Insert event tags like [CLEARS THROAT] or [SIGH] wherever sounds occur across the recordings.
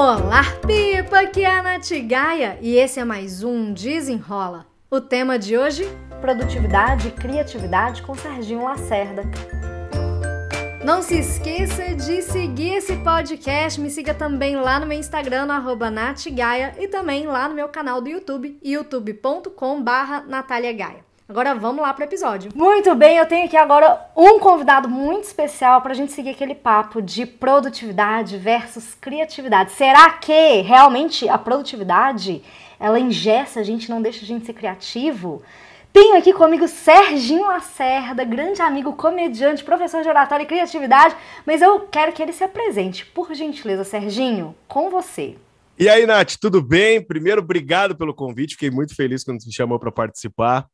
Olá, Pipa! Aqui é a Nath Gaia e esse é mais um Desenrola. O tema de hoje: produtividade e criatividade com Serginho Lacerda. Não se esqueça de seguir esse podcast, me siga também lá no meu Instagram, no e também lá no meu canal do YouTube, youtube.com barra Gaia. Agora vamos lá para o episódio. Muito bem, eu tenho aqui agora um convidado muito especial para a gente seguir aquele papo de produtividade versus criatividade. Será que realmente a produtividade ela ingessa a gente, não deixa a gente ser criativo? Tenho aqui comigo Serginho Lacerda, grande amigo, comediante, professor de oratória e criatividade, mas eu quero que ele se apresente. Por gentileza, Serginho, com você. E aí, Nath, tudo bem? Primeiro, obrigado pelo convite, fiquei muito feliz quando você me chamou para participar.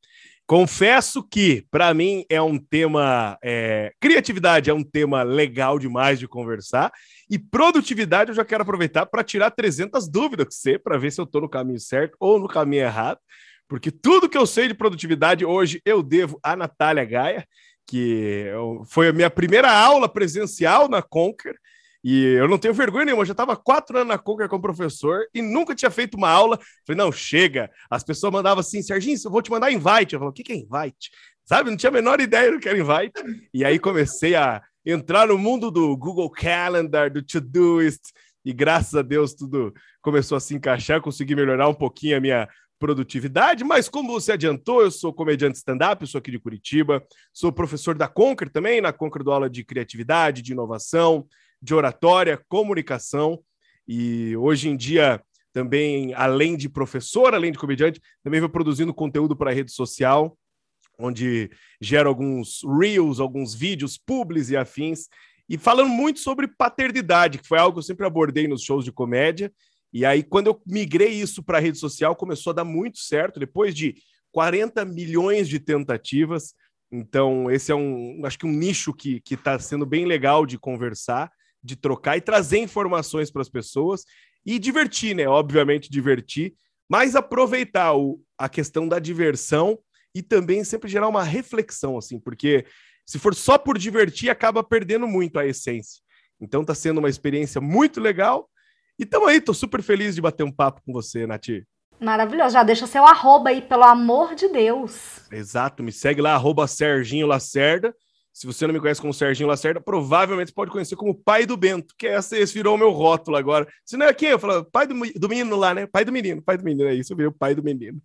Confesso que, para mim, é um tema. É, criatividade é um tema legal demais de conversar. E produtividade eu já quero aproveitar para tirar 300 dúvidas com você, para ver se eu estou no caminho certo ou no caminho errado. Porque tudo que eu sei de produtividade hoje eu devo à Natália Gaia, que foi a minha primeira aula presencial na Conquer. E eu não tenho vergonha nenhuma, eu já estava quatro anos na Conquer como professor e nunca tinha feito uma aula. Falei, não, chega. As pessoas mandavam assim, Serginho, eu vou te mandar invite. Eu falei, o que, que é invite? Sabe, não tinha a menor ideia do que era invite. E aí comecei a entrar no mundo do Google Calendar, do Todoist, e graças a Deus tudo começou a se encaixar, consegui melhorar um pouquinho a minha produtividade, mas como você adiantou, eu sou comediante stand-up, sou aqui de Curitiba, sou professor da Conquer também, na Conquer do aula de criatividade, de inovação, de oratória, comunicação. E hoje em dia, também, além de professor, além de comediante, também vou produzindo conteúdo para a rede social, onde gero alguns reels, alguns vídeos, publis e afins, e falando muito sobre paternidade, que foi algo que eu sempre abordei nos shows de comédia. E aí, quando eu migrei isso para a rede social, começou a dar muito certo, depois de 40 milhões de tentativas. Então, esse é um, acho que um nicho que está sendo bem legal de conversar de trocar e trazer informações para as pessoas e divertir, né? Obviamente, divertir, mas aproveitar o, a questão da diversão e também sempre gerar uma reflexão, assim, porque se for só por divertir, acaba perdendo muito a essência. Então está sendo uma experiência muito legal. E tamo aí, tô super feliz de bater um papo com você, Nath. Maravilhoso. Já deixa seu arroba aí, pelo amor de Deus. Exato, me segue lá, arroba Serginho Lacerda. Se você não me conhece como Serginho Lacerda, provavelmente pode conhecer como pai do Bento, que essa, esse virou o meu rótulo agora. Se não é quem? Eu falo, pai do, do menino lá, né? Pai do menino, pai do menino, é isso, eu virei o pai do menino.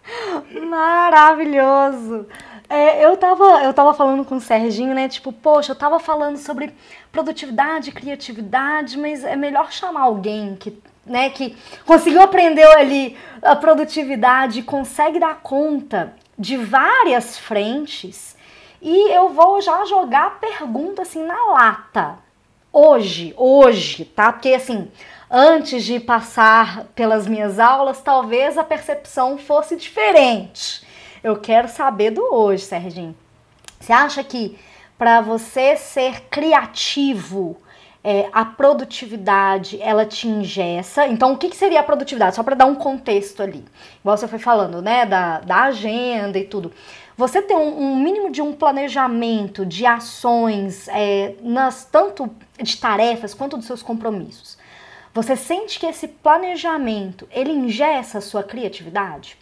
[LAUGHS] Maravilhoso! É, eu, tava, eu tava falando com o Serginho, né? Tipo, poxa, eu tava falando sobre produtividade, criatividade, mas é melhor chamar alguém que, né, que conseguiu aprender ali a produtividade, consegue dar conta de várias frentes e eu vou já jogar a pergunta assim na lata. Hoje, hoje, tá? Porque assim, antes de passar pelas minhas aulas, talvez a percepção fosse diferente. Eu quero saber do hoje, Serginho. Você acha que para você ser criativo, é, a produtividade ela te ingessa. Então, o que, que seria a produtividade? Só para dar um contexto ali. Igual você foi falando, né? Da, da agenda e tudo você ter um, um mínimo de um planejamento de ações, é, nas tanto de tarefas quanto dos seus compromissos, você sente que esse planejamento ele ingessa a sua criatividade?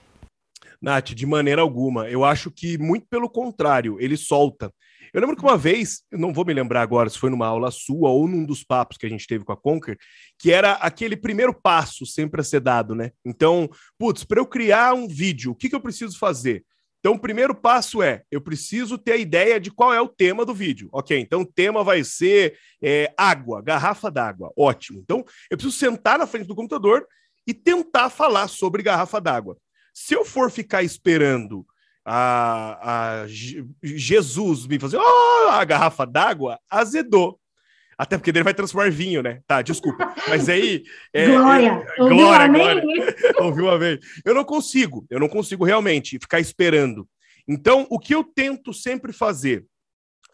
Nath, de maneira alguma. Eu acho que muito pelo contrário, ele solta. Eu lembro que uma vez, não vou me lembrar agora se foi numa aula sua ou num dos papos que a gente teve com a Conquer, que era aquele primeiro passo sempre a ser dado, né? Então, putz, para eu criar um vídeo, o que, que eu preciso fazer? Então, o primeiro passo é: eu preciso ter a ideia de qual é o tema do vídeo. Ok, então o tema vai ser é, água, garrafa d'água. Ótimo. Então, eu preciso sentar na frente do computador e tentar falar sobre garrafa d'água. Se eu for ficar esperando a, a Jesus me fazer oh, a garrafa d'água, azedou. Até porque ele vai transformar vinho, né? Tá, desculpa. Mas aí. É, glória! É, glória, glória. Ouviu uma vez. Eu não consigo, eu não consigo realmente ficar esperando. Então, o que eu tento sempre fazer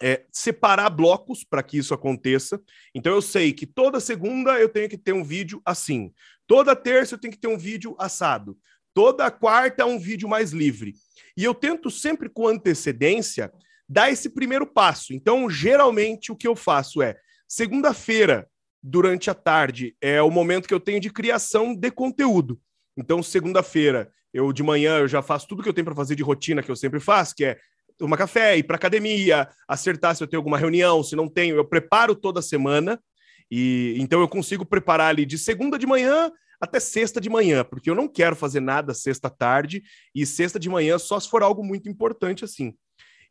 é separar blocos para que isso aconteça. Então, eu sei que toda segunda eu tenho que ter um vídeo assim. Toda terça eu tenho que ter um vídeo assado. Toda quarta é um vídeo mais livre. E eu tento sempre com antecedência dar esse primeiro passo. Então, geralmente, o que eu faço é Segunda-feira, durante a tarde. É o momento que eu tenho de criação de conteúdo. Então, segunda-feira, eu de manhã eu já faço tudo que eu tenho para fazer de rotina que eu sempre faço, que é tomar café, ir para academia, acertar se eu tenho alguma reunião, se não tenho, eu preparo toda semana. E então eu consigo preparar ali de segunda de manhã até sexta de manhã, porque eu não quero fazer nada sexta tarde e sexta de manhã só se for algo muito importante assim.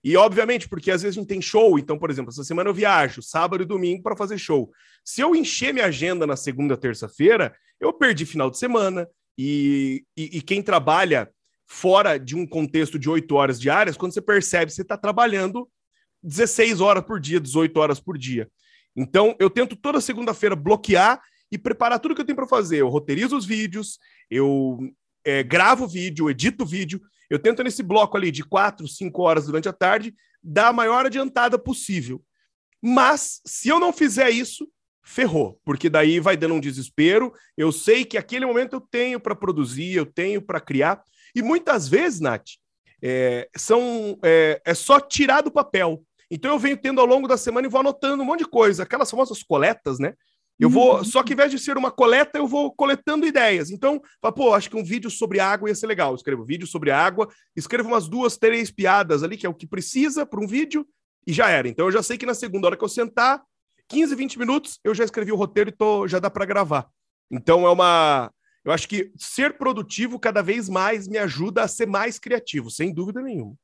E obviamente, porque às vezes a gente tem show, então, por exemplo, essa semana eu viajo, sábado e domingo para fazer show. Se eu encher minha agenda na segunda, terça-feira, eu perdi final de semana. E, e, e, quem trabalha fora de um contexto de oito horas diárias, quando você percebe, você está trabalhando 16 horas por dia, 18 horas por dia. Então, eu tento toda segunda-feira bloquear e preparar tudo que eu tenho para fazer. Eu roteirizo os vídeos, eu é, gravo vídeo, edito vídeo, eu tento nesse bloco ali de quatro, cinco horas durante a tarde dar a maior adiantada possível. Mas se eu não fizer isso, ferrou, porque daí vai dando um desespero. Eu sei que aquele momento eu tenho para produzir, eu tenho para criar. E muitas vezes, Nath, é, são, é, é só tirar do papel. Então eu venho tendo ao longo da semana e vou anotando um monte de coisa, aquelas famosas coletas, né? Eu vou, uhum. só que ao invés de ser uma coleta, eu vou coletando ideias. Então, pô, acho que um vídeo sobre água ia ser legal. Eu escrevo vídeo sobre água, escrevo umas duas, três piadas ali, que é o que precisa para um vídeo, e já era. Então, eu já sei que na segunda hora que eu sentar, 15, 20 minutos, eu já escrevi o roteiro e tô, já dá para gravar. Então, é uma. Eu acho que ser produtivo cada vez mais me ajuda a ser mais criativo, sem dúvida nenhuma.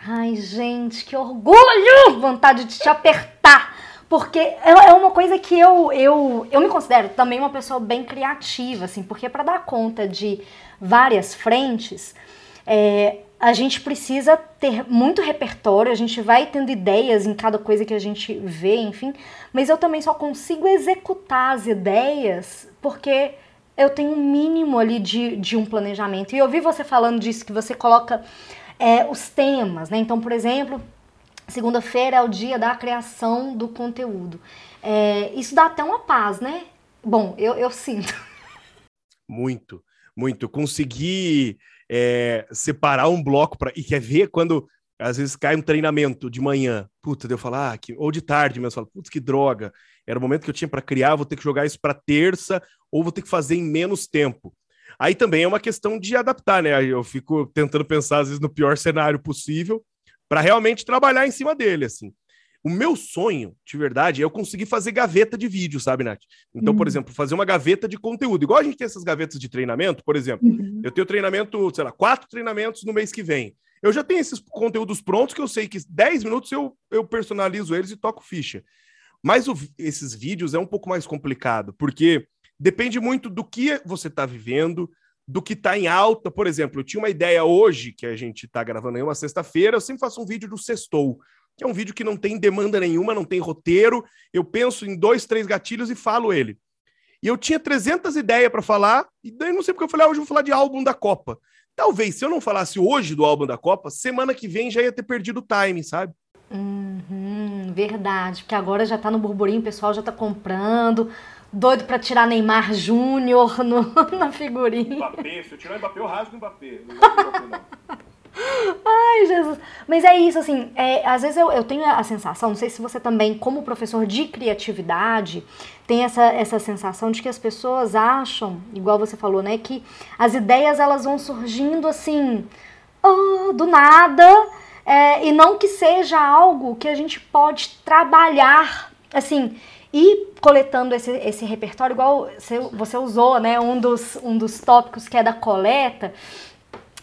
Ai, gente, que orgulho! Vontade de te apertar. Porque é, é uma coisa que eu, eu, eu me considero também uma pessoa bem criativa, assim, porque para dar conta de várias frentes, é, a gente precisa ter muito repertório, a gente vai tendo ideias em cada coisa que a gente vê, enfim, mas eu também só consigo executar as ideias porque eu tenho um mínimo ali de, de um planejamento. E eu ouvi você falando disso, que você coloca é, os temas, né? Então, por exemplo, Segunda-feira é o dia da criação do conteúdo. É, isso dá até uma paz, né? Bom, eu, eu sinto. [LAUGHS] Muito, muito. Conseguir é, separar um bloco para. E quer ver quando às vezes cai um treinamento de manhã, puta, eu falar, ah, que... ou de tarde mesmo, falo, putz, que droga, era o momento que eu tinha para criar, vou ter que jogar isso para terça, ou vou ter que fazer em menos tempo. Aí também é uma questão de adaptar, né? Eu fico tentando pensar, às vezes, no pior cenário possível, para realmente trabalhar em cima dele, assim. O meu sonho, de verdade, é eu conseguir fazer gaveta de vídeo, sabe, Nath? Então, uhum. por exemplo, fazer uma gaveta de conteúdo. Igual a gente tem essas gavetas de treinamento, por exemplo. Uhum. Eu tenho treinamento, sei lá, quatro treinamentos no mês que vem. Eu já tenho esses conteúdos prontos que eu sei que 10 minutos eu, eu personalizo eles e toco ficha. Mas o, esses vídeos é um pouco mais complicado, porque depende muito do que você está vivendo, do que está em alta. Por exemplo, eu tinha uma ideia hoje, que a gente está gravando aí uma sexta-feira, eu sempre faço um vídeo do Sextou, que é um vídeo que não tem demanda nenhuma, não tem roteiro, eu penso em dois, três gatilhos e falo ele. E eu tinha 300 ideias para falar, e daí não sei porque eu falei, ah, hoje eu vou falar de álbum da Copa. Talvez, se eu não falasse hoje do álbum da Copa, semana que vem já ia ter perdido o time, sabe? Uhum, verdade, porque agora já tá no burburinho, o pessoal já tá comprando, doido para tirar Neymar Júnior [LAUGHS] na figurinha. Mbappé, se eu tirar o Mbappé, eu rasgo o Mbappé. Não [LAUGHS] Ai, Jesus. Mas é isso, assim, é, às vezes eu, eu tenho a sensação, não sei se você também, como professor de criatividade, tem essa, essa sensação de que as pessoas acham, igual você falou, né, que as ideias elas vão surgindo assim, oh, do nada, é, e não que seja algo que a gente pode trabalhar, assim, e coletando esse, esse repertório, igual você usou, né? Um dos, um dos tópicos que é da coleta,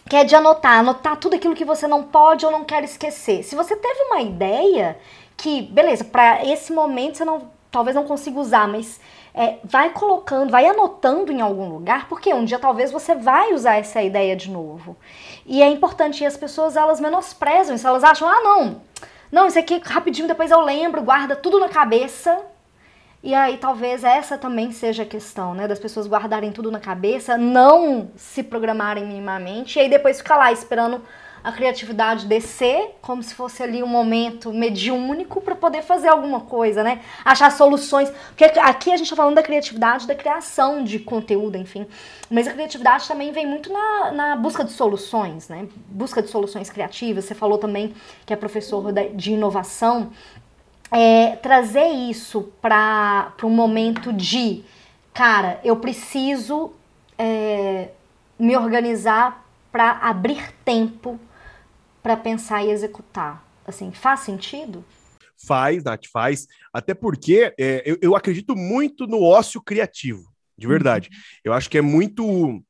que é de anotar, anotar tudo aquilo que você não pode ou não quer esquecer. Se você teve uma ideia que, beleza, para esse momento você não, talvez não consiga usar, mas é, vai colocando, vai anotando em algum lugar, porque um dia talvez você vai usar essa ideia de novo. E é importante, e as pessoas elas menosprezam isso, elas acham, ah, não, não, isso aqui rapidinho depois eu lembro, guarda tudo na cabeça e aí talvez essa também seja a questão, né? Das pessoas guardarem tudo na cabeça, não se programarem minimamente, e aí depois ficar lá esperando a criatividade descer, como se fosse ali um momento mediúnico para poder fazer alguma coisa, né? Achar soluções. Porque aqui a gente está falando da criatividade, da criação de conteúdo, enfim. Mas a criatividade também vem muito na, na busca de soluções, né? Busca de soluções criativas. Você falou também que é professor de inovação. É, trazer isso para um momento de, cara, eu preciso é, me organizar para abrir tempo para pensar e executar. Assim, faz sentido? Faz, Nath, faz. Até porque é, eu, eu, acredito muito no ócio criativo, de verdade. Uhum. Eu acho que é muito,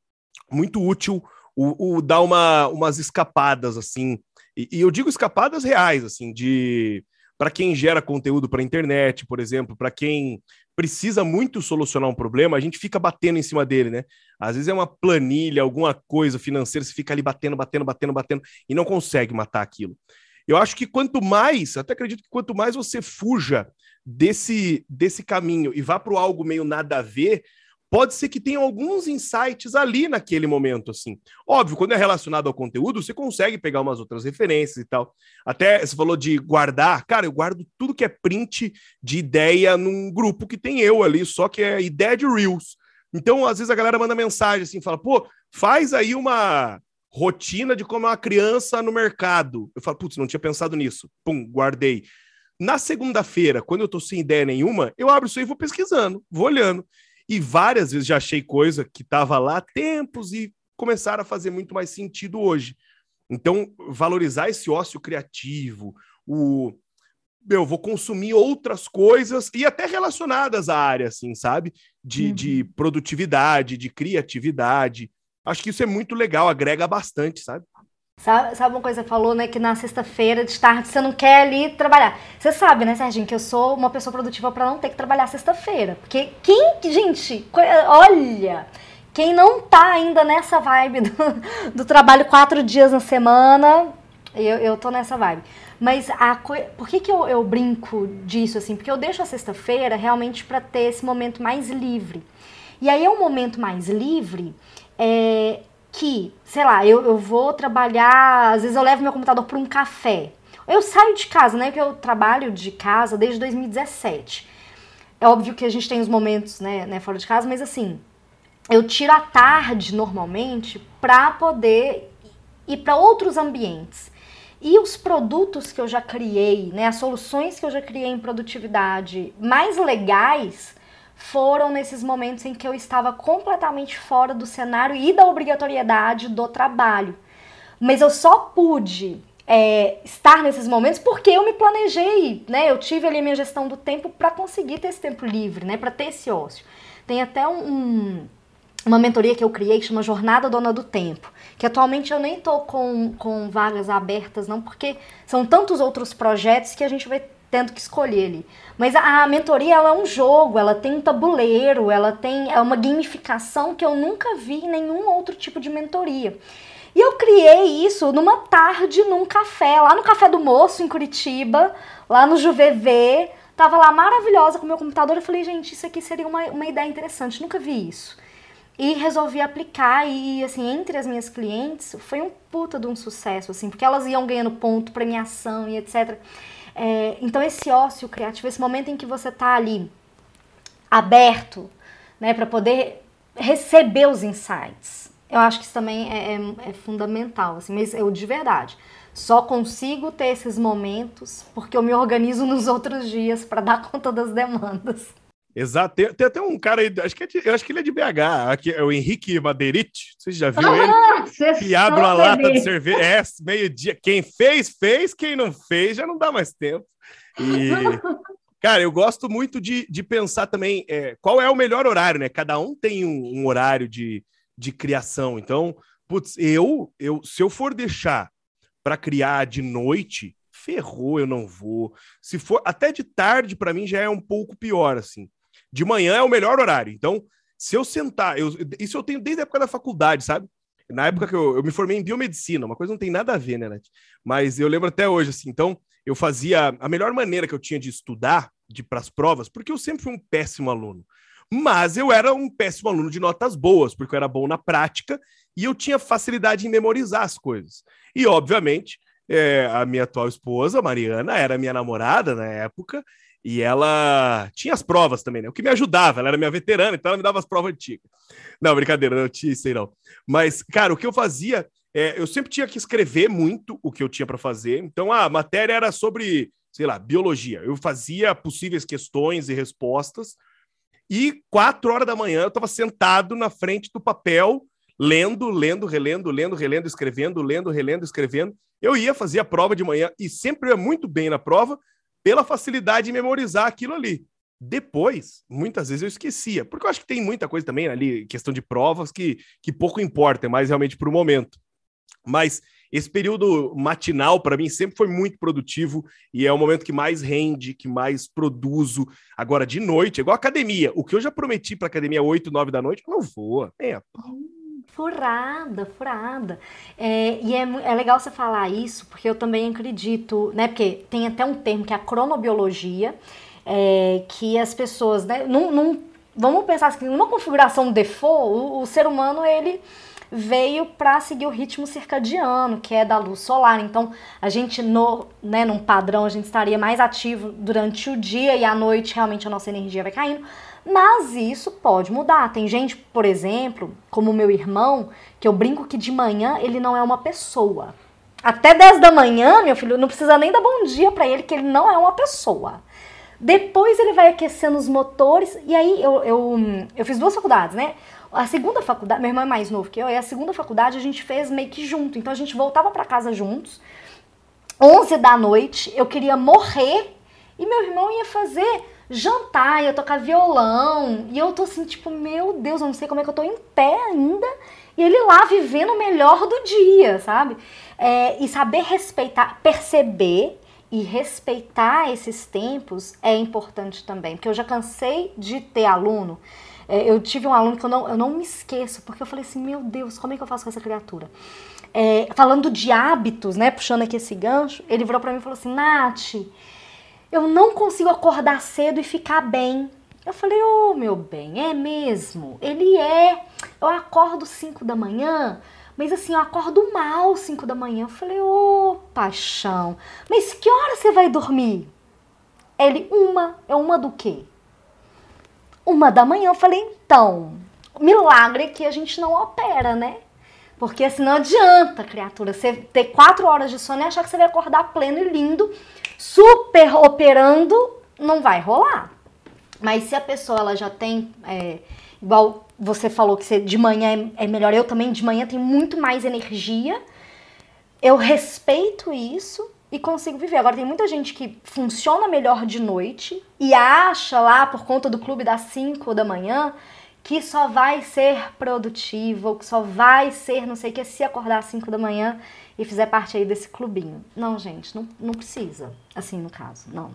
muito útil o, o dar uma, umas escapadas, assim. E, e eu digo escapadas reais, assim, de para quem gera conteúdo para a internet, por exemplo, para quem precisa muito solucionar um problema, a gente fica batendo em cima dele, né? Às vezes é uma planilha, alguma coisa financeira, você fica ali batendo, batendo, batendo, batendo e não consegue matar aquilo. Eu acho que quanto mais, até acredito que quanto mais você fuja desse, desse caminho e vá para algo meio nada a ver, pode ser que tenha alguns insights ali naquele momento, assim. Óbvio, quando é relacionado ao conteúdo, você consegue pegar umas outras referências e tal. Até você falou de guardar, cara, eu guardo tudo que é print de ideia num grupo que tem eu ali, só que é ideia de Reels. Então, às vezes a galera manda mensagem assim, fala, pô, faz aí uma rotina de como é uma criança no mercado. Eu falo, putz, não tinha pensado nisso. Pum, guardei. Na segunda-feira, quando eu tô sem ideia nenhuma, eu abro isso aí e vou pesquisando, vou olhando. E várias vezes já achei coisa que estava lá há tempos e começaram a fazer muito mais sentido hoje. Então, valorizar esse ócio criativo, o eu vou consumir outras coisas e até relacionadas à área, assim, sabe? De, uhum. de produtividade, de criatividade. Acho que isso é muito legal, agrega bastante, sabe? Sabe, sabe uma coisa falou, né? Que na sexta-feira de tarde você não quer ali trabalhar. Você sabe, né, Serginho, que eu sou uma pessoa produtiva para não ter que trabalhar sexta-feira. Porque quem, gente, olha, quem não tá ainda nessa vibe [LAUGHS] do, do trabalho quatro dias na semana, eu, eu tô nessa vibe. Mas a por que, que eu, eu brinco disso, assim? Porque eu deixo a sexta-feira realmente para ter esse momento mais livre. E aí é um momento mais livre é, que, sei lá, eu, eu vou trabalhar, às vezes eu levo meu computador para um café. Eu saio de casa, né? Que eu trabalho de casa desde 2017. É óbvio que a gente tem os momentos, né, né fora de casa, mas assim, eu tiro a tarde normalmente para poder ir para outros ambientes. E os produtos que eu já criei, né, as soluções que eu já criei em produtividade mais legais, foram nesses momentos em que eu estava completamente fora do cenário e da obrigatoriedade do trabalho. Mas eu só pude é, estar nesses momentos porque eu me planejei, né? Eu tive ali minha gestão do tempo para conseguir ter esse tempo livre, né? Para ter esse ócio. Tem até um, um, uma mentoria que eu criei que chama Jornada Dona do Tempo, que atualmente eu nem tô com, com vagas abertas, não, porque são tantos outros projetos que a gente vai tendo que escolher ali. Mas a, a, mentoria ela é um jogo, ela tem um tabuleiro, ela tem é uma gamificação que eu nunca vi em nenhum outro tipo de mentoria. E eu criei isso numa tarde num café, lá no Café do Moço, em Curitiba, lá no Juvevê. Tava lá maravilhosa com meu computador. Eu falei, gente, isso aqui seria uma, uma ideia interessante, nunca vi isso. E resolvi aplicar e, assim, entre as minhas clientes, foi um puta de um sucesso, assim, porque elas iam ganhando ponto, premiação e etc. É, então, esse ócio criativo, esse momento em que você está ali aberto né, para poder receber os insights, eu acho que isso também é, é, é fundamental. Assim, mas eu, de verdade, só consigo ter esses momentos porque eu me organizo [LAUGHS] nos outros dias para dar conta das demandas. Exato. Tem, tem, até um cara aí, acho que, é de, eu acho que ele é de BH, aqui é o Henrique Madeirite. Vocês já viram ah, ele? Que abre uma lata de cerveja. É, meio-dia. Quem fez, fez. Quem não fez, já não dá mais tempo. E, [LAUGHS] cara, eu gosto muito de, de pensar também é, qual é o melhor horário, né? Cada um tem um, um horário de, de criação. Então, putz, eu, eu se eu for deixar para criar de noite, ferrou, eu não vou. Se for até de tarde, para mim já é um pouco pior, assim de manhã é o melhor horário. Então, se eu sentar, eu, isso eu tenho desde a época da faculdade, sabe? Na época que eu, eu me formei em biomedicina, uma coisa não tem nada a ver, né, Nath? Mas eu lembro até hoje, assim. Então, eu fazia a melhor maneira que eu tinha de estudar de para as provas, porque eu sempre fui um péssimo aluno. Mas eu era um péssimo aluno de notas boas, porque eu era bom na prática e eu tinha facilidade em memorizar as coisas. E, obviamente, é, a minha atual esposa, Mariana, era minha namorada na época, e ela tinha as provas também, né? O que me ajudava, ela era minha veterana, então ela me dava as provas antigas. Não, brincadeira, não tinha isso aí não. Mas, cara, o que eu fazia, é, eu sempre tinha que escrever muito o que eu tinha para fazer. Então, a matéria era sobre sei lá, biologia. Eu fazia possíveis questões e respostas, e quatro horas da manhã eu estava sentado na frente do papel, lendo, lendo, relendo, lendo, relendo, escrevendo, lendo, relendo, escrevendo. Eu ia fazer a prova de manhã e sempre ia muito bem na prova pela facilidade de memorizar aquilo ali. Depois, muitas vezes eu esquecia, porque eu acho que tem muita coisa também ali, questão de provas, que, que pouco importa, é mais realmente para o momento. Mas esse período matinal, para mim, sempre foi muito produtivo e é o momento que mais rende, que mais produzo. Agora, de noite, é igual academia. O que eu já prometi para academia 8, 9 da noite, não voa. É, Furada, furada. É, e é, é legal você falar isso, porque eu também acredito, né? Porque tem até um termo que é a cronobiologia, é, que as pessoas, né? Num, num, vamos pensar assim, numa configuração default, o, o ser humano, ele veio para seguir o ritmo circadiano, que é da luz solar. Então, a gente, no, né, num padrão, a gente estaria mais ativo durante o dia e à noite, realmente, a nossa energia vai caindo. Mas isso pode mudar. Tem gente, por exemplo, como meu irmão, que eu brinco que de manhã ele não é uma pessoa. Até 10 da manhã, meu filho, não precisa nem dar bom dia para ele, que ele não é uma pessoa. Depois ele vai aquecendo os motores, e aí eu, eu, eu fiz duas faculdades, né? A segunda faculdade, meu irmão é mais novo que eu, e a segunda faculdade a gente fez meio que junto. Então a gente voltava para casa juntos. 11 da noite, eu queria morrer e meu irmão ia fazer jantar, ia tocar violão. E eu tô assim, tipo, meu Deus, eu não sei como é que eu tô em pé ainda. E ele lá vivendo o melhor do dia, sabe? É, e saber respeitar, perceber e respeitar esses tempos é importante também. Porque eu já cansei de ter aluno é, eu tive um aluno que eu não, eu não me esqueço, porque eu falei assim, meu Deus, como é que eu faço com essa criatura? É, falando de hábitos, né, puxando aqui esse gancho, ele virou para mim e falou assim, Nath, eu não consigo acordar cedo e ficar bem. Eu falei, ô oh, meu bem, é mesmo? Ele é. Eu acordo 5 da manhã, mas assim, eu acordo mal 5 da manhã. Eu falei, ô oh, paixão, mas que hora você vai dormir? Ele, uma. É uma do quê? Uma da manhã eu falei, então, milagre que a gente não opera, né? Porque assim não adianta, criatura, você ter quatro horas de sono e achar que você vai acordar pleno e lindo, super operando, não vai rolar. Mas se a pessoa ela já tem, é, igual você falou que você, de manhã é, é melhor, eu também de manhã tenho muito mais energia, eu respeito isso, e consigo viver. Agora tem muita gente que funciona melhor de noite e acha lá por conta do clube das 5 da manhã que só vai ser produtivo, que só vai ser não sei o que se acordar às 5 da manhã e fizer parte aí desse clubinho. Não, gente, não, não precisa. Assim, no caso, não.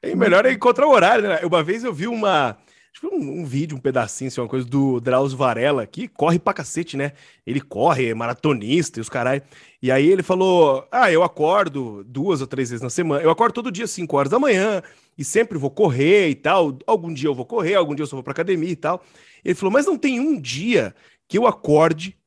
É melhor é encontrar o horário, né? Uma vez eu vi uma um, um, vídeo, um pedacinho, assim, uma coisa do Drauzio Varela, que corre pra cacete, né? Ele corre, é maratonista e os carai. E aí ele falou: Ah, eu acordo duas ou três vezes na semana. Eu acordo todo dia às 5 horas da manhã e sempre vou correr e tal. Algum dia eu vou correr, algum dia eu só vou pra academia e tal. Ele falou: Mas não tem um dia que eu acorde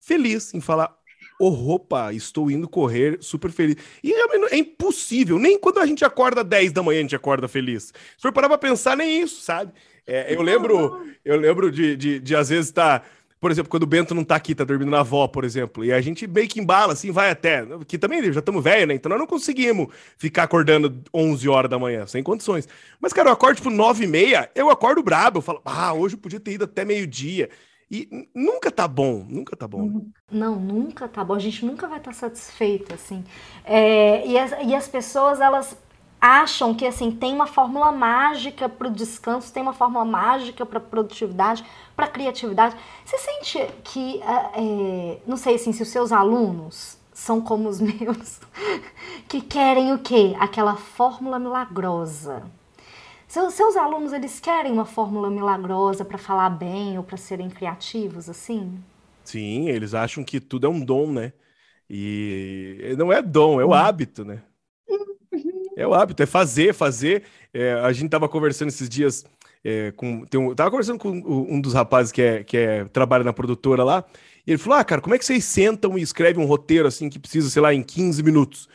feliz em falar: oh, roupa, estou indo correr super feliz. E é impossível, nem quando a gente acorda 10 da manhã a gente acorda feliz. Se for parar pra pensar, nem isso, sabe? É, eu lembro, eu lembro de, de, de às vezes estar. Tá, por exemplo, quando o Bento não tá aqui, tá dormindo na avó, por exemplo, e a gente meio que embala, assim, vai até. Que também já estamos velhos, né? Então nós não conseguimos ficar acordando 11 horas da manhã, sem condições. Mas, cara, eu acordo tipo 9 e meia, eu acordo brabo, eu falo, ah, hoje eu podia ter ido até meio-dia. E nunca tá bom, nunca tá bom. Não, nunca tá bom. A gente nunca vai estar tá satisfeito, assim. É, e, as, e as pessoas, elas acham que assim tem uma fórmula mágica para o descanso, tem uma fórmula mágica para produtividade, para criatividade. Você sente que, é, é, não sei assim, se os seus alunos são como os [LAUGHS] meus, que querem o quê? Aquela fórmula milagrosa. Seus, seus alunos, eles querem uma fórmula milagrosa para falar bem ou para serem criativos, assim? Sim, eles acham que tudo é um dom, né? E não é dom, é o hum. hábito, né? É o hábito, é fazer, fazer. É, a gente tava conversando esses dias é, com. Tem um, tava conversando com um dos rapazes que, é, que é, trabalha na produtora lá. E ele falou: Ah, cara, como é que vocês sentam e escrevem um roteiro assim que precisa, sei lá, em 15 minutos?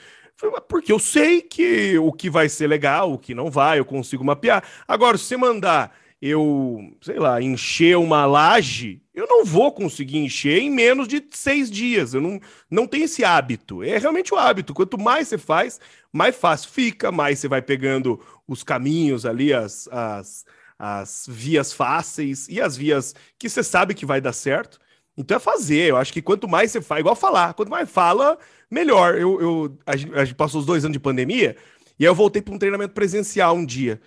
Porque eu sei que o que vai ser legal, o que não vai, eu consigo mapear. Agora, se você mandar eu, sei lá, encher uma laje, eu não vou conseguir encher em menos de seis dias. Eu não, não tenho esse hábito. É realmente o hábito. Quanto mais você faz, mais fácil fica, mais você vai pegando os caminhos ali, as, as, as vias fáceis e as vias que você sabe que vai dar certo. Então é fazer. Eu acho que quanto mais você faz, igual falar, quanto mais fala, melhor. Eu, eu, a, gente, a gente passou os dois anos de pandemia e aí eu voltei para um treinamento presencial um dia.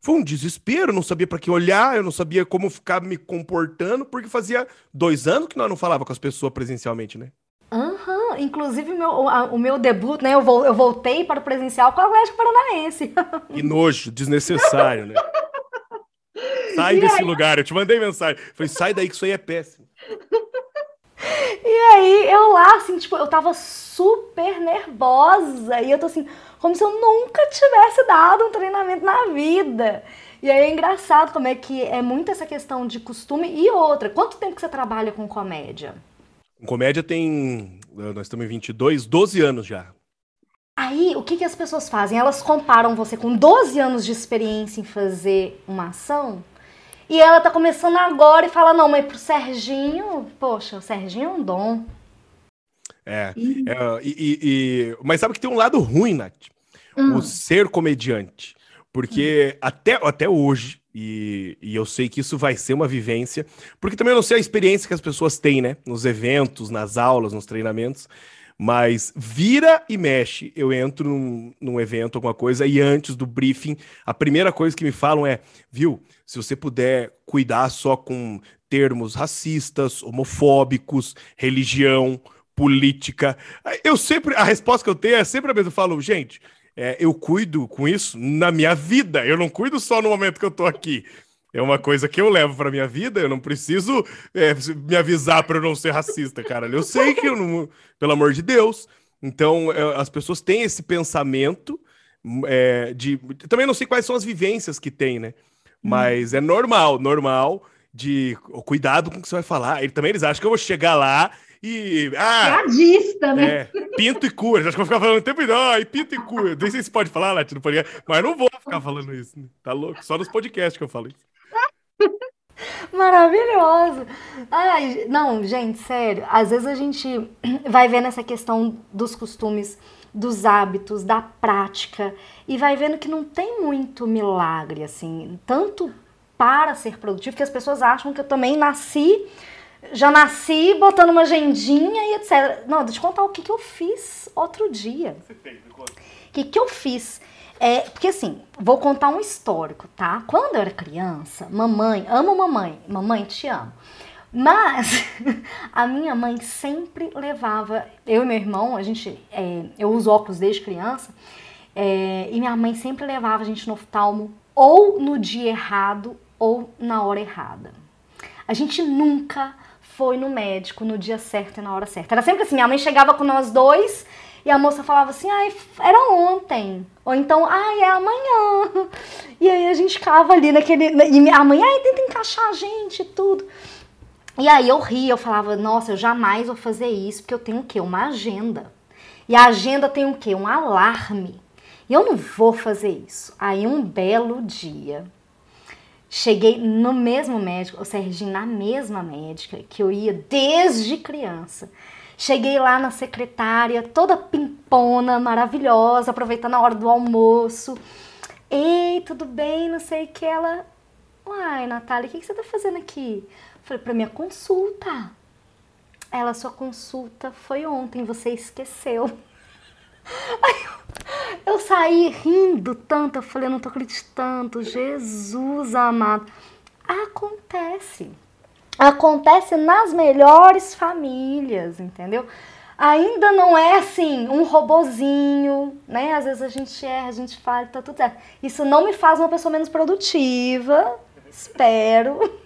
Foi um desespero, não sabia para que olhar, eu não sabia como ficar me comportando, porque fazia dois anos que nós não falava com as pessoas presencialmente, né? Aham, uhum. inclusive o meu, o, o, meu debut, né? Eu, eu voltei para o presencial com o Atlético Paranaense. [LAUGHS] Que nojo, desnecessário, né? [LAUGHS] Sai e desse aí... lugar, eu te mandei mensagem. Falei, sai daí que isso aí é péssimo. [LAUGHS] [LAUGHS] E aí, eu lá, assim, tipo, eu tava super nervosa. E eu tô assim, como se eu nunca tivesse dado um treinamento na vida. E aí é engraçado como é que é muito essa questão de costume e outra. Quanto tempo que você trabalha com comédia? Com comédia tem. Nós estamos em 22, 12 anos já. Aí, o que, que as pessoas fazem? Elas comparam você com 12 anos de experiência em fazer uma ação e ela tá começando agora e fala: não, mas pro Serginho, poxa, o Serginho é um dom. É, é e, e, mas sabe que tem um lado ruim, Nath? hum. o ser comediante. Porque hum. até, até hoje, e, e, eu sei que isso vai ser uma vivência, porque também eu não sei a experiência que as pessoas têm, né? Nos eventos, nas aulas, nos treinamentos. Mas vira e mexe, eu entro num, num, evento, alguma coisa, e antes do briefing, a primeira coisa que me falam é: viu, se você puder cuidar só com termos racistas, homofóbicos, religião, política. Eu sempre, a resposta que eu tenho é sempre a mesma. Eu falo, gente, é, eu cuido com isso na minha vida. Eu não cuido só no momento que eu tô aqui. É uma coisa que eu levo para minha vida. Eu não preciso é, me avisar para eu não ser racista, cara. Eu sei que eu não, pelo amor de Deus. Então, é, as pessoas têm esse pensamento é, de. Também não sei quais são as vivências que tem, né? Mas hum. é normal, normal de cuidado com o que você vai falar. E também eles acham que eu vou chegar lá e. Ah, Piadista, né? É, pinto e cura. Acho que eu vou ficar falando o tempo inteiro. Ah, e pinto e cura. Nem sei se pode falar, Nath, no podcast, mas não vou ficar falando isso. Né? Tá louco? Só nos podcasts que eu falo isso. [LAUGHS] Maravilhoso! Ai, não, gente, sério. Às vezes a gente [CLEARS THROAT] vai vendo essa questão dos costumes, dos hábitos, da prática, e vai vendo que não tem muito milagre, assim. Tanto para ser produtivo, que as pessoas acham que eu também nasci já nasci botando uma agendinha e etc. Não, deixa eu contar o que, que eu fiz outro dia. O que, que eu fiz? É, porque assim, vou contar um histórico, tá? Quando eu era criança, mamãe, amo mamãe, mamãe te amo. Mas [LAUGHS] a minha mãe sempre levava, eu e meu irmão, a gente, é, eu uso óculos desde criança, é, e minha mãe sempre levava a gente no oftalmo ou no dia errado ou na hora errada. A gente nunca foi no médico no dia certo e na hora certa. Era sempre assim, minha mãe chegava com nós dois e a moça falava assim, ai, era ontem. Ou então, ai, é amanhã. [LAUGHS] E aí a gente ficava ali naquele. E a mãe, ai, tenta encaixar a gente e tudo. E aí eu ria, eu falava, nossa, eu jamais vou fazer isso, porque eu tenho o quê? Uma agenda. E a agenda tem o quê? Um alarme. E eu não vou fazer isso. Aí um belo dia, Cheguei no mesmo médico, o Serginho, na mesma médica que eu ia desde criança. Cheguei lá na secretária, toda pimpona, maravilhosa, aproveitando a hora do almoço. Ei, tudo bem? Não sei o que. Ela, uai, Natália, o que, que você tá fazendo aqui? falei, pra minha consulta. Ela, sua consulta foi ontem, você esqueceu. [LAUGHS] Aí eu, eu saí rindo tanto, eu falei, não tô acreditando, Jesus amado. Acontece. Acontece nas melhores famílias, entendeu? Ainda não é assim, um robozinho, né? Às vezes a gente erra, a gente fala, tá tudo certo. Isso não me faz uma pessoa menos produtiva, espero. [LAUGHS]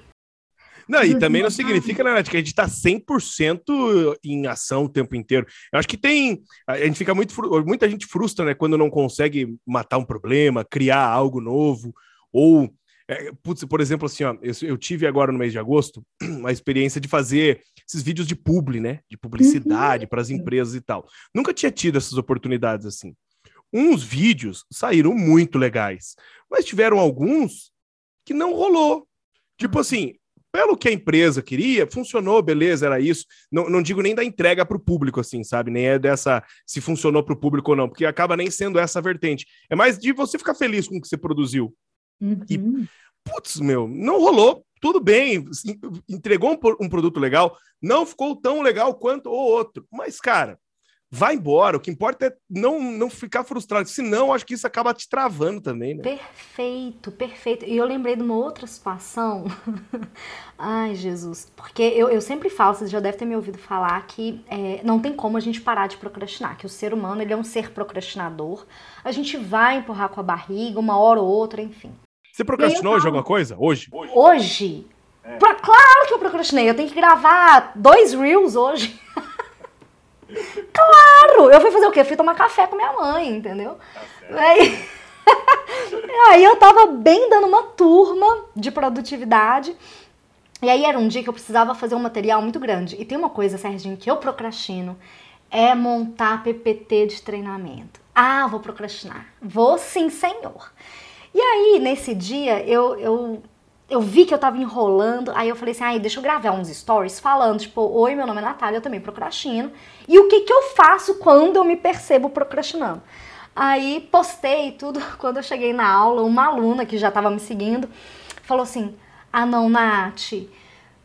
Não, e também não significa, né, que a gente está 100% em ação o tempo inteiro. Eu acho que tem. A gente fica muito. Muita gente frustra, né, quando não consegue matar um problema, criar algo novo, ou. É, putz, por exemplo, assim, ó, eu, eu, tive agora no mês de agosto [CLEARS THROAT] uma experiência de fazer esses vídeos de publi, né? De publicidade uhum. para as empresas e tal. Nunca tinha tido essas oportunidades assim. Uns vídeos saíram muito legais, mas tiveram alguns que não rolou. Tipo assim, pelo que a empresa queria, funcionou, beleza, era isso. Não, não digo nem da entrega para o público, assim, sabe? Nem é dessa se funcionou para o público ou não, porque acaba nem sendo essa vertente. É mais de você ficar feliz com o que você produziu. Uhum. E, putz, meu, não rolou. Tudo bem, entregou um, um produto legal, não ficou tão legal quanto o outro. Mas, cara, vai embora. O que importa é não, não ficar frustrado. Senão, acho que isso acaba te travando também, né? Perfeito, perfeito. E eu lembrei de uma outra situação. [LAUGHS] Ai, Jesus. Porque eu, eu sempre falo, vocês já devem ter me ouvido falar, que é, não tem como a gente parar de procrastinar. Que o ser humano, ele é um ser procrastinador. A gente vai empurrar com a barriga, uma hora ou outra, enfim. Você procrastinou hoje alguma coisa? Hoje? Hoje? hoje? É. Pra, claro que eu procrastinei. Eu tenho que gravar dois reels hoje. [LAUGHS] Claro! Eu fui fazer o quê? fui tomar café com minha mãe, entendeu? Tá aí... [LAUGHS] aí eu tava bem dando uma turma de produtividade. E aí era um dia que eu precisava fazer um material muito grande. E tem uma coisa, Serginho, que eu procrastino, é montar PPT de treinamento. Ah, vou procrastinar. Vou sim, senhor. E aí, nesse dia, eu, eu eu vi que eu tava enrolando, aí eu falei assim, ai, deixa eu gravar uns stories falando, tipo, oi, meu nome é Natália, eu também procrastino. E o que que eu faço quando eu me percebo procrastinando? Aí postei tudo, [LAUGHS] quando eu cheguei na aula, uma aluna que já tava me seguindo, falou assim, ah não, Nath,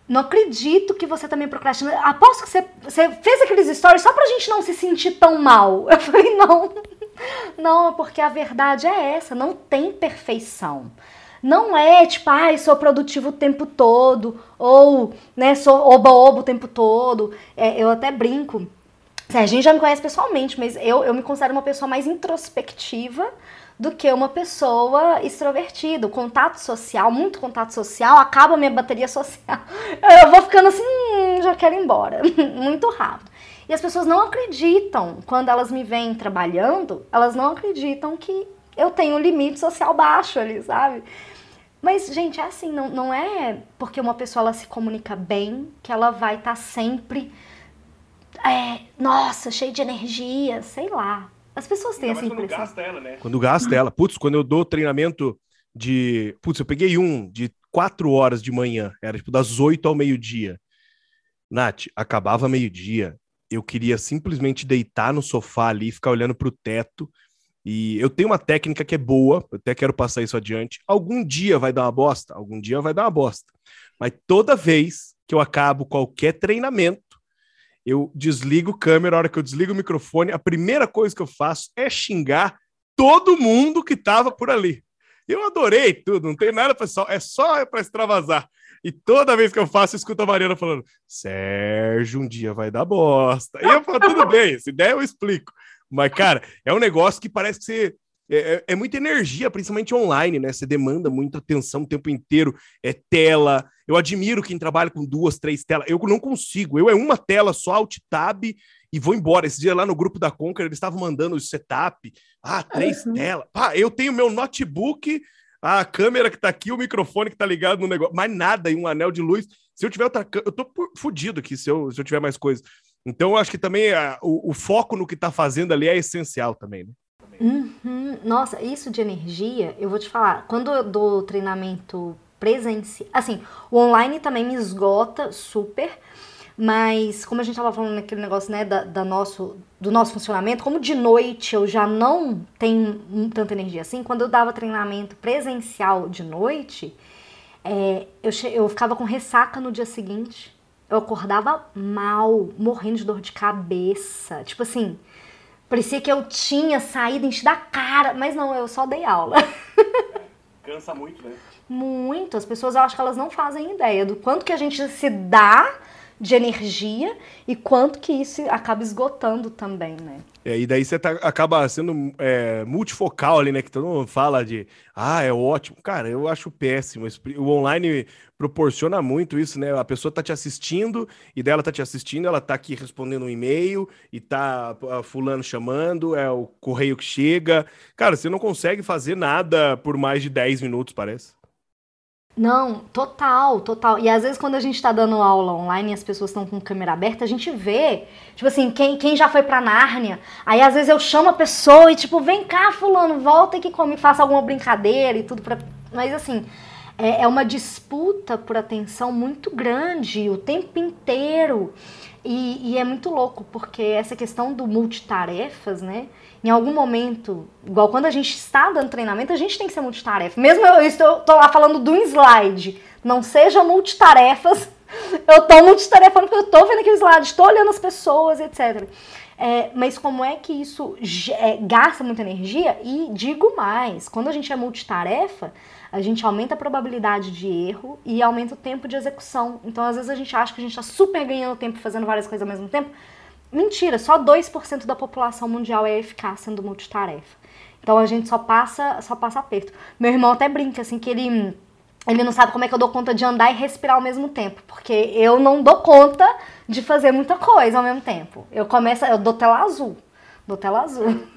não acredito que você também procrastina. Aposto que você, você fez aqueles stories só pra gente não se sentir tão mal. [LAUGHS] Eu falei, não, [LAUGHS] não, porque a verdade é essa, não tem perfeição. Não é tipo, ai, ah, sou produtivo o tempo todo, ou, né, sou oba-oba o tempo todo. É, eu até brinco. A gente já me conhece pessoalmente, mas eu, eu me considero uma pessoa mais introspectiva do que uma pessoa extrovertida. O contato social, muito contato social, acaba a minha bateria social. [LAUGHS] Eu vou ficando assim, hum, já quero ir embora, [LAUGHS] muito rápido. E as pessoas não acreditam, quando elas me veem trabalhando, elas não acreditam que eu tenho um limite social baixo ali, sabe? Mas, gente, é assim, não, não é porque uma pessoa ela se comunica bem que ela vai estar tá sempre. É, nossa, cheia de energia, sei lá. As pessoas têm essa impressão. Quando gasta ela, né? Quando gasta ela. Putz, quando eu dou treinamento de. Putz, eu peguei um de quatro horas de manhã. Era tipo das oito ao meio-dia. Nath, acabava meio-dia. Eu queria simplesmente deitar no sofá ali, ficar olhando pro teto e eu tenho uma técnica que é boa, eu até quero passar isso adiante. Algum dia vai dar uma bosta, algum dia vai dar uma bosta. Mas toda vez que eu acabo qualquer treinamento, eu desligo a câmera, a hora que eu desligo o microfone, a primeira coisa que eu faço é xingar todo mundo que estava por ali. Eu adorei tudo, não tem nada pessoal, é só para extravasar. E toda vez que eu faço, eu escuto a Mariana falando: Sérgio, um dia vai dar bosta. E eu falo: tudo bem, se der eu explico. Mas, cara, é um negócio que parece que você. É, é, é, muita energia, principalmente online, né? Você demanda muita atenção o tempo inteiro. É tela. Eu admiro quem trabalha com duas, três telas. Eu não consigo. Eu é uma tela só, alt tab e vou embora. Esse dia lá no grupo da Conquer, eles estavam mandando o setup. Ah, três uhum. telas. Pá, eu tenho meu notebook, a câmera que tá aqui, o microfone que tá ligado no negócio. Mais nada, e um anel de luz. Se eu tiver outra câmera, eu tô fudido aqui se eu, se eu tiver mais coisas. Então, eu acho que também a, o, o, foco no que está fazendo ali é essencial também, né? Uhum. Nossa, isso de energia, eu vou te falar, quando eu dou treinamento presencial, assim, o online também me esgota super, mas como a gente estava falando naquele negócio, né, da, da, nosso, do nosso funcionamento, como de noite eu já não tenho tanta energia assim, quando eu dava treinamento presencial de noite, é, eu, eu ficava com ressaca no dia seguinte, eu acordava mal, morrendo de dor de cabeça. Tipo assim, parecia que eu tinha saído encher da cara, mas não, eu só dei aula. [LAUGHS] Cansa muito, né? Muito. As pessoas, eu acho que elas não fazem ideia do quanto que a gente se dá de energia e quanto que isso acaba esgotando também, né? É, e daí você tá, acaba sendo é, multifocal ali, né? Que todo mundo fala de, ah, é ótimo. Cara, eu acho péssimo. O online proporciona muito isso, né? A pessoa tá te assistindo e dela tá te assistindo, ela tá aqui respondendo um e-mail e tá fulano chamando, é o correio que chega. Cara, você não consegue fazer nada por mais de 10 minutos, parece. Não, total, total. E às vezes quando a gente tá dando aula online e as pessoas estão com câmera aberta, a gente vê, tipo assim, quem, quem já foi pra Nárnia, aí às vezes eu chamo a pessoa e tipo, vem cá fulano, volta aqui comigo, faça alguma brincadeira e tudo pra... Mas assim, é, é, é uma disputa por atenção muito grande o tempo inteiro. E, e, é muito louco, porque essa questão do multitarefas, né? Em algum momento, igual quando a gente está dando treinamento, a gente tem que ser multitarefa. Mesmo eu estou tô lá falando do slide, não seja multitarefas, [LAUGHS] eu estou multitarefando porque eu estou vendo aquele slide, estou olhando as pessoas, etc. É, mas como é que isso é, gasta muita energia? E digo mais, quando a gente é multitarefa, a gente aumenta a probabilidade de erro e aumenta o tempo de execução. Então, às vezes, a gente acha que a gente está super ganhando tempo fazendo várias coisas ao mesmo tempo. Mentira, só 2% da população mundial é eficaz sendo multitarefa. Então a gente só passa, só passa aperto. Meu irmão até brinca assim que ele ele não sabe como é que eu dou conta de andar e respirar ao mesmo tempo, porque eu não dou conta de fazer muita coisa ao mesmo tempo. Eu começo, eu dou tela azul, dou tela azul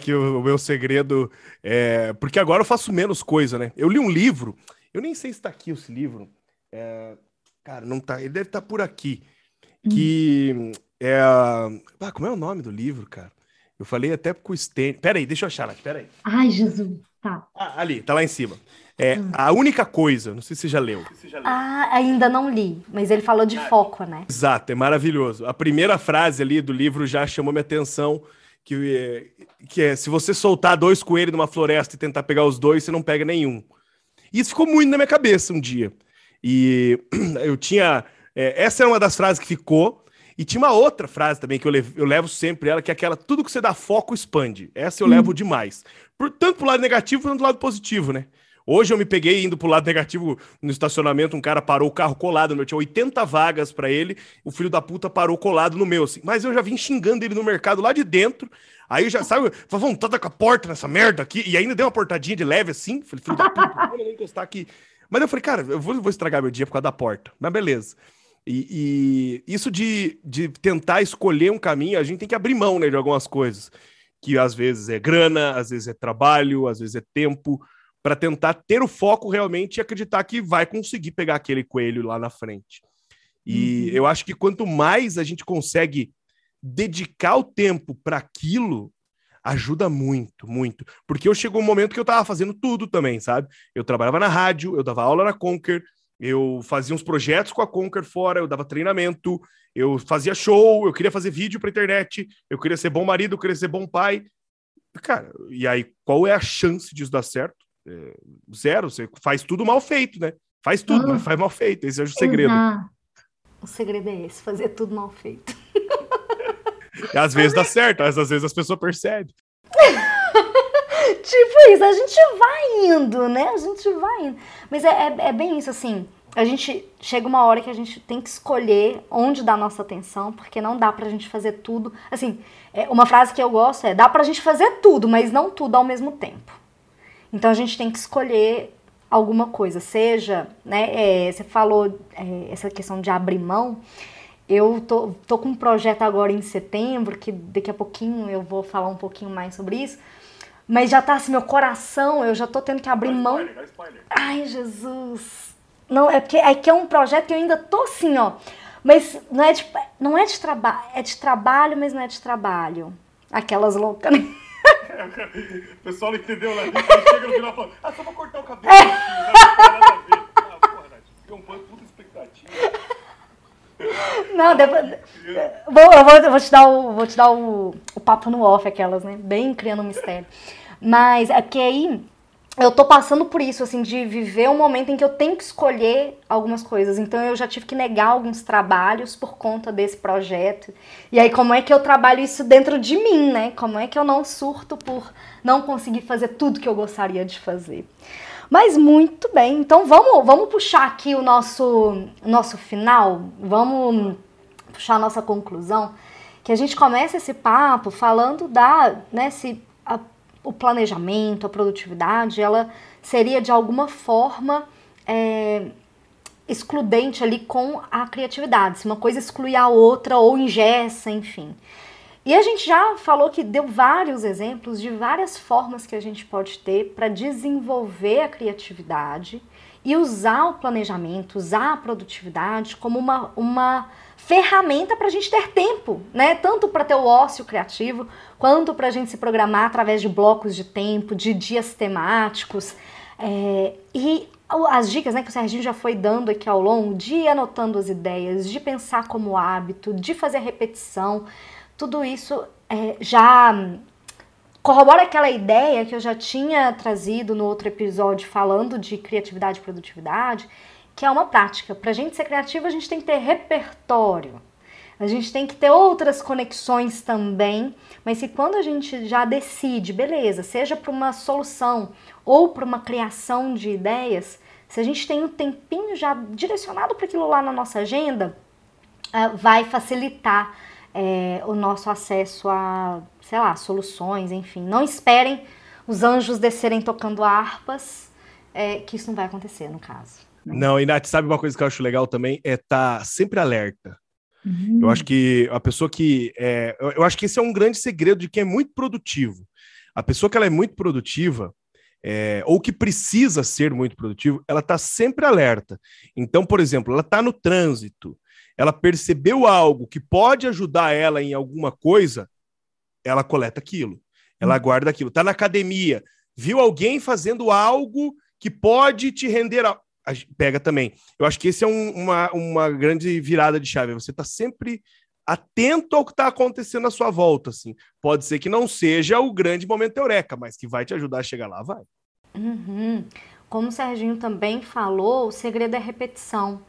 que o, o, meu segredo é. Porque agora eu faço menos coisa, né? Eu li um livro, eu nem sei se está aqui esse livro. É, cara, não tá. Ele deve estar tá por aqui. Que hum. é. Ah, como é o nome do livro, cara? Eu falei até com o Sten. Peraí, deixa eu achar, peraí. Ai, Jesus. Tá. Ah, ali, tá lá em cima. É hum. a única coisa, não sei se você já leu. Ah, ainda não li, mas ele falou de ah, foco, né? Exato, é maravilhoso. A primeira frase ali do livro já chamou minha atenção que, que é se você soltar dois coelhos numa floresta e tentar pegar os dois, você não pega nenhum. E isso ficou muito na minha cabeça um dia. E [CLEARS THROAT] eu tinha. É, essa é uma das frases que ficou. E tinha uma outra frase também que eu levo, eu levo sempre ela, que é aquela: tudo que você dá foco expande. Essa eu hum. levo demais. Por, tanto pro lado negativo quanto pro lado positivo, né? Hoje eu me peguei indo pro lado negativo no estacionamento, um cara parou o carro colado, eu tinha 80 vagas para ele, o filho da puta parou colado no meu, assim. Mas eu já vim xingando ele no mercado lá de dentro. Aí já sabe, falei, vamos, tá com a porta nessa merda aqui. E ainda deu uma portadinha de leve assim. Falei, filho da puta, não vou encostar aqui. Mas eu falei, cara, eu vou, vou estragar meu dia por causa da porta. Mas beleza. E, e, isso de, de tentar escolher um caminho, a gente tem que abrir mão né, de algumas coisas. Que às vezes é grana, às vezes é trabalho, às vezes é tempo para tentar ter o foco realmente e acreditar que vai conseguir pegar aquele coelho lá na frente. E uhum. eu acho que quanto mais a gente consegue dedicar o tempo para aquilo, ajuda muito, muito. Porque eu chegou um momento que eu estava fazendo tudo também, sabe? Eu trabalhava na rádio, eu dava aula na Conquer, eu fazia uns projetos com a Conquer fora, eu dava treinamento, eu fazia show, eu queria fazer vídeo para internet, eu queria ser bom marido, eu queria ser bom pai. Cara, e aí qual é a chance disso dar certo? É, zero, você faz tudo mal feito, né? Faz tudo, mas faz mal feito. Esse é o segredo. O segredo é esse, fazer tudo mal feito. E às vezes dá certo, às vezes as pessoas percebem. [LAUGHS] tipo isso, a gente vai indo, né? A gente vai indo. Mas é, é, é, bem isso, assim. A gente chega uma hora que a gente tem que escolher onde dar nossa atenção, porque não dá pra gente fazer tudo. Assim, é, uma frase que eu gosto é: dá pra gente fazer tudo, mas não tudo ao mesmo tempo. Então a gente tem que escolher alguma coisa, seja, né, é, você falou é, essa questão de abrir mão, eu tô, tô com um projeto agora em setembro, que daqui a pouquinho eu vou falar um pouquinho mais sobre isso, mas já tá assim, meu coração, eu já tô tendo que abrir mão. Spoiler, spoiler. Ai, Jesus. Não, é porque é que é um projeto que eu ainda tô assim, ó. Mas não é de, não é de trabalho, é de trabalho, mas não é de trabalho. Aquelas loucas, né? O pessoal não entendeu, né? Aí chega no final e fala, ah, só pra cortar o cabelo. É. Aqui, nada a ver. Ah, porra, Nath, um puta expectativa. Não, depois. Vou, eu, vou, eu vou te dar, o, vou te dar o, o papo no off, aquelas, né? Bem criando um mistério. Mas é que aí eu tô passando por isso, assim, de viver um momento em que eu tenho que escolher algumas coisas. Então eu já tive que negar alguns trabalhos por conta desse projeto. E aí, como é que eu trabalho isso dentro de mim, né? Como é que eu não surto por não conseguir fazer tudo que eu gostaria de fazer? Mas muito bem, então vamos, vamos puxar aqui o nosso, nosso final, vamos puxar a nossa conclusão, que a gente começa esse papo falando da, né, se a o planejamento, a produtividade, ela seria de alguma forma é, excludente ali com a criatividade. Se uma coisa exclui a outra ou ingessa, enfim. E a gente já falou que deu vários exemplos de várias formas que a gente pode ter para desenvolver a criatividade e usar o planejamento, usar a produtividade como uma, uma ferramenta para a gente ter tempo, né? Tanto para ter o ócio criativo, quanto para a gente se programar através de blocos de tempo, de dias temáticos. É, e as dicas né, que o Serginho já foi dando aqui ao longo, de ir anotando as ideias, de pensar como hábito, de fazer repetição, tudo isso é, já corrobora aquela ideia que eu já tinha trazido no outro episódio falando de criatividade e produtividade, que é uma prática. Para a gente ser criativo, a gente tem que ter repertório. A gente tem que ter outras conexões também, mas se quando a gente já decide, beleza, seja para uma solução ou para uma criação de ideias, se a gente tem um tempinho já direcionado para aquilo lá na nossa agenda, eh, vai facilitar é, o nosso acesso a, sei lá, soluções, enfim. Não esperem os anjos descerem tocando harpas, é, que isso não vai acontecer no caso. Não, e Nath, sabe uma coisa que eu acho legal também? É estar tá sempre alerta. Uhum. Eu acho que a pessoa que. É, eu acho que esse é um grande segredo de quem é muito produtivo. A pessoa que ela é muito produtiva, é, ou que precisa ser muito produtivo, ela está sempre alerta. Então, por exemplo, ela está no trânsito, ela percebeu algo que pode ajudar ela em alguma coisa, ela coleta aquilo, ela hum. guarda aquilo. Está na academia, viu alguém fazendo algo que pode te render. A... Pega também. Eu acho que esse é um, uma, uma grande virada de chave. Você está sempre atento ao que está acontecendo à sua volta. Assim. Pode ser que não seja o grande momento eureka, mas que vai te ajudar a chegar lá, vai. Uhum. Como o Serginho também falou, o segredo é repetição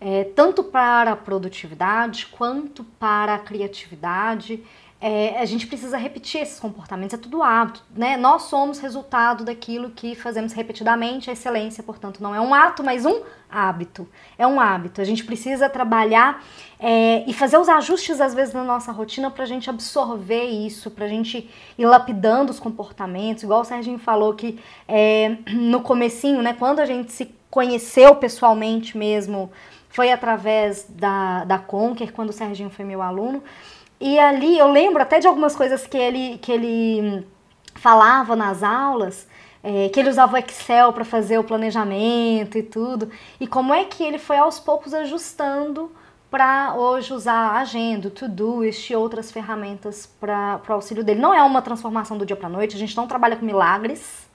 é, tanto para a produtividade quanto para a criatividade. É, a gente precisa repetir esses comportamentos, é tudo hábito, né? Nós somos resultado daquilo que fazemos repetidamente, a excelência, portanto, não é um ato, mas um hábito. É um hábito. A gente precisa trabalhar é, e fazer os ajustes, às vezes, na nossa rotina para a gente absorver isso, para a gente ir lapidando os comportamentos, igual o Serginho falou que é, no comecinho, né, quando a gente se conheceu pessoalmente mesmo, foi através da, da Conquer, quando o Serginho foi meu aluno. E ali eu lembro até de algumas coisas que ele, que ele falava nas aulas, é, que ele usava o Excel para fazer o planejamento e tudo. E como é que ele foi aos poucos ajustando para hoje usar a agenda, Todoist e outras ferramentas para o auxílio dele. Não é uma transformação do dia para noite, a gente não trabalha com milagres,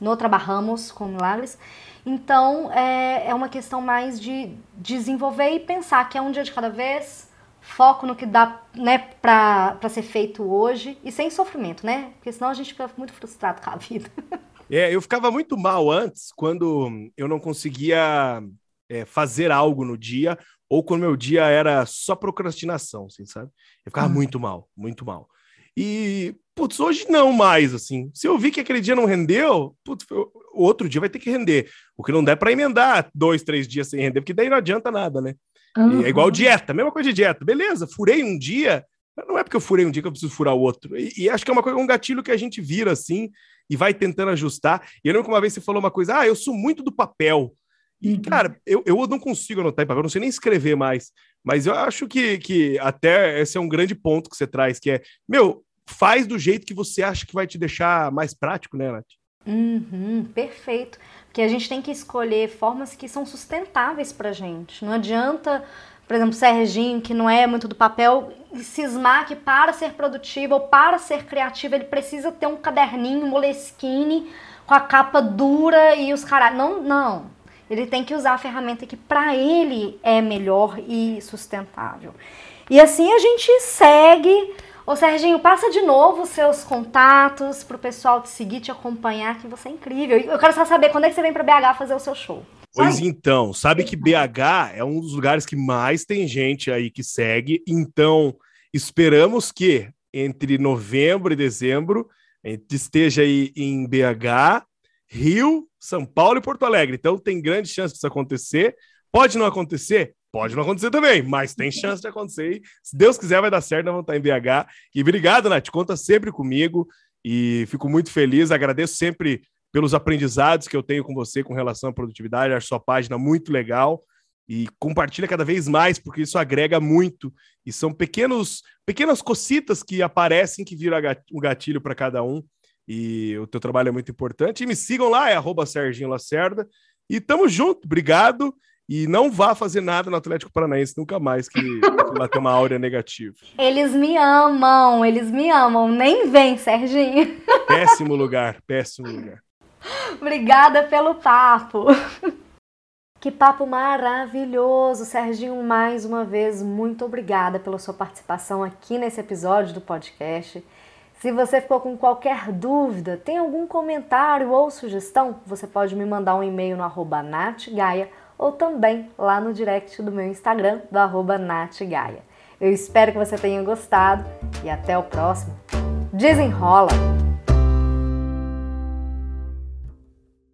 não trabalhamos com milagres. Então é, é uma questão mais de desenvolver e pensar que é um dia de cada vez, foco no que dá né, para ser feito hoje e sem sofrimento, né? Porque senão a gente fica muito frustrado com a vida. [LAUGHS] É, eu ficava muito mal antes quando eu não conseguia é, fazer algo no dia ou quando meu dia era só procrastinação, assim, sabe? Eu ficava hum. muito mal, muito mal. E, putz, hoje não mais, assim. Se eu vi que aquele dia não rendeu, putz, o outro dia vai ter que render. O que não der para emendar dois, três dias sem render, porque daí não adianta nada, né? Uhum. É igual dieta, mesma coisa de dieta. Beleza, furei um dia, não é porque eu furei um dia que eu preciso furar o outro. E, e acho que é uma coisa, um gatilho que a gente vira assim e vai tentando ajustar. E eu lembro que uma vez você falou uma coisa, ah, eu sou muito do papel. E, uhum. cara, eu, eu não consigo anotar em papel, não sei nem escrever mais. Mas eu acho que, que até esse é um grande ponto que você traz, que é, meu, faz do jeito que você acha que vai te deixar mais prático, né, Nath? Uhum, perfeito. Porque a gente tem que escolher formas que são sustentáveis pra gente. Não adianta, por exemplo, Serginho, que não é muito do papel, cismar que para ser produtivo ou para ser criativo ele precisa ter um caderninho Moleskine com a capa dura e os caras. Não, não. Ele tem que usar a ferramenta que para ele é melhor e sustentável. E assim a gente segue Ô Serginho, passa de novo os seus contatos pro pessoal te seguir, te acompanhar, que você é incrível. Eu quero só saber quando é que você vem para BH fazer o seu show. Pois então, sabe que BH é um dos lugares que mais tem gente aí que segue, então esperamos que entre novembro e dezembro a gente esteja aí em BH, Rio, São Paulo e Porto Alegre. Então tem grande chance disso acontecer. Pode não acontecer? Pode não acontecer também, mas tem chance de acontecer. Se Deus quiser, vai dar certo, nós vamos estar em BH. E obrigado, Nath. Conta sempre comigo e fico muito feliz. Agradeço sempre pelos aprendizados que eu tenho com você com relação à produtividade. Acho sua página muito legal e compartilha cada vez mais, porque isso agrega muito. E são pequenos, pequenas cocitas que aparecem que viram um gatilho para cada um. E o teu trabalho é muito importante. E me sigam lá, é arroba Serginho Lacerda. E tamo junto, obrigado e não vá fazer nada no Atlético Paranaense nunca mais, que, que lá tem uma áurea negativa. Eles me amam, eles me amam. Nem vem, Serginho. Péssimo lugar, péssimo lugar. Obrigada pelo papo. Que papo maravilhoso! Serginho, mais uma vez, muito obrigada pela sua participação aqui nesse episódio do podcast. Se você ficou com qualquer dúvida, tem algum comentário ou sugestão, você pode me mandar um e-mail no arroba natgaia ou também lá no direct do meu Instagram, do arroba natgaia. Eu espero que você tenha gostado e até o próximo. Desenrola!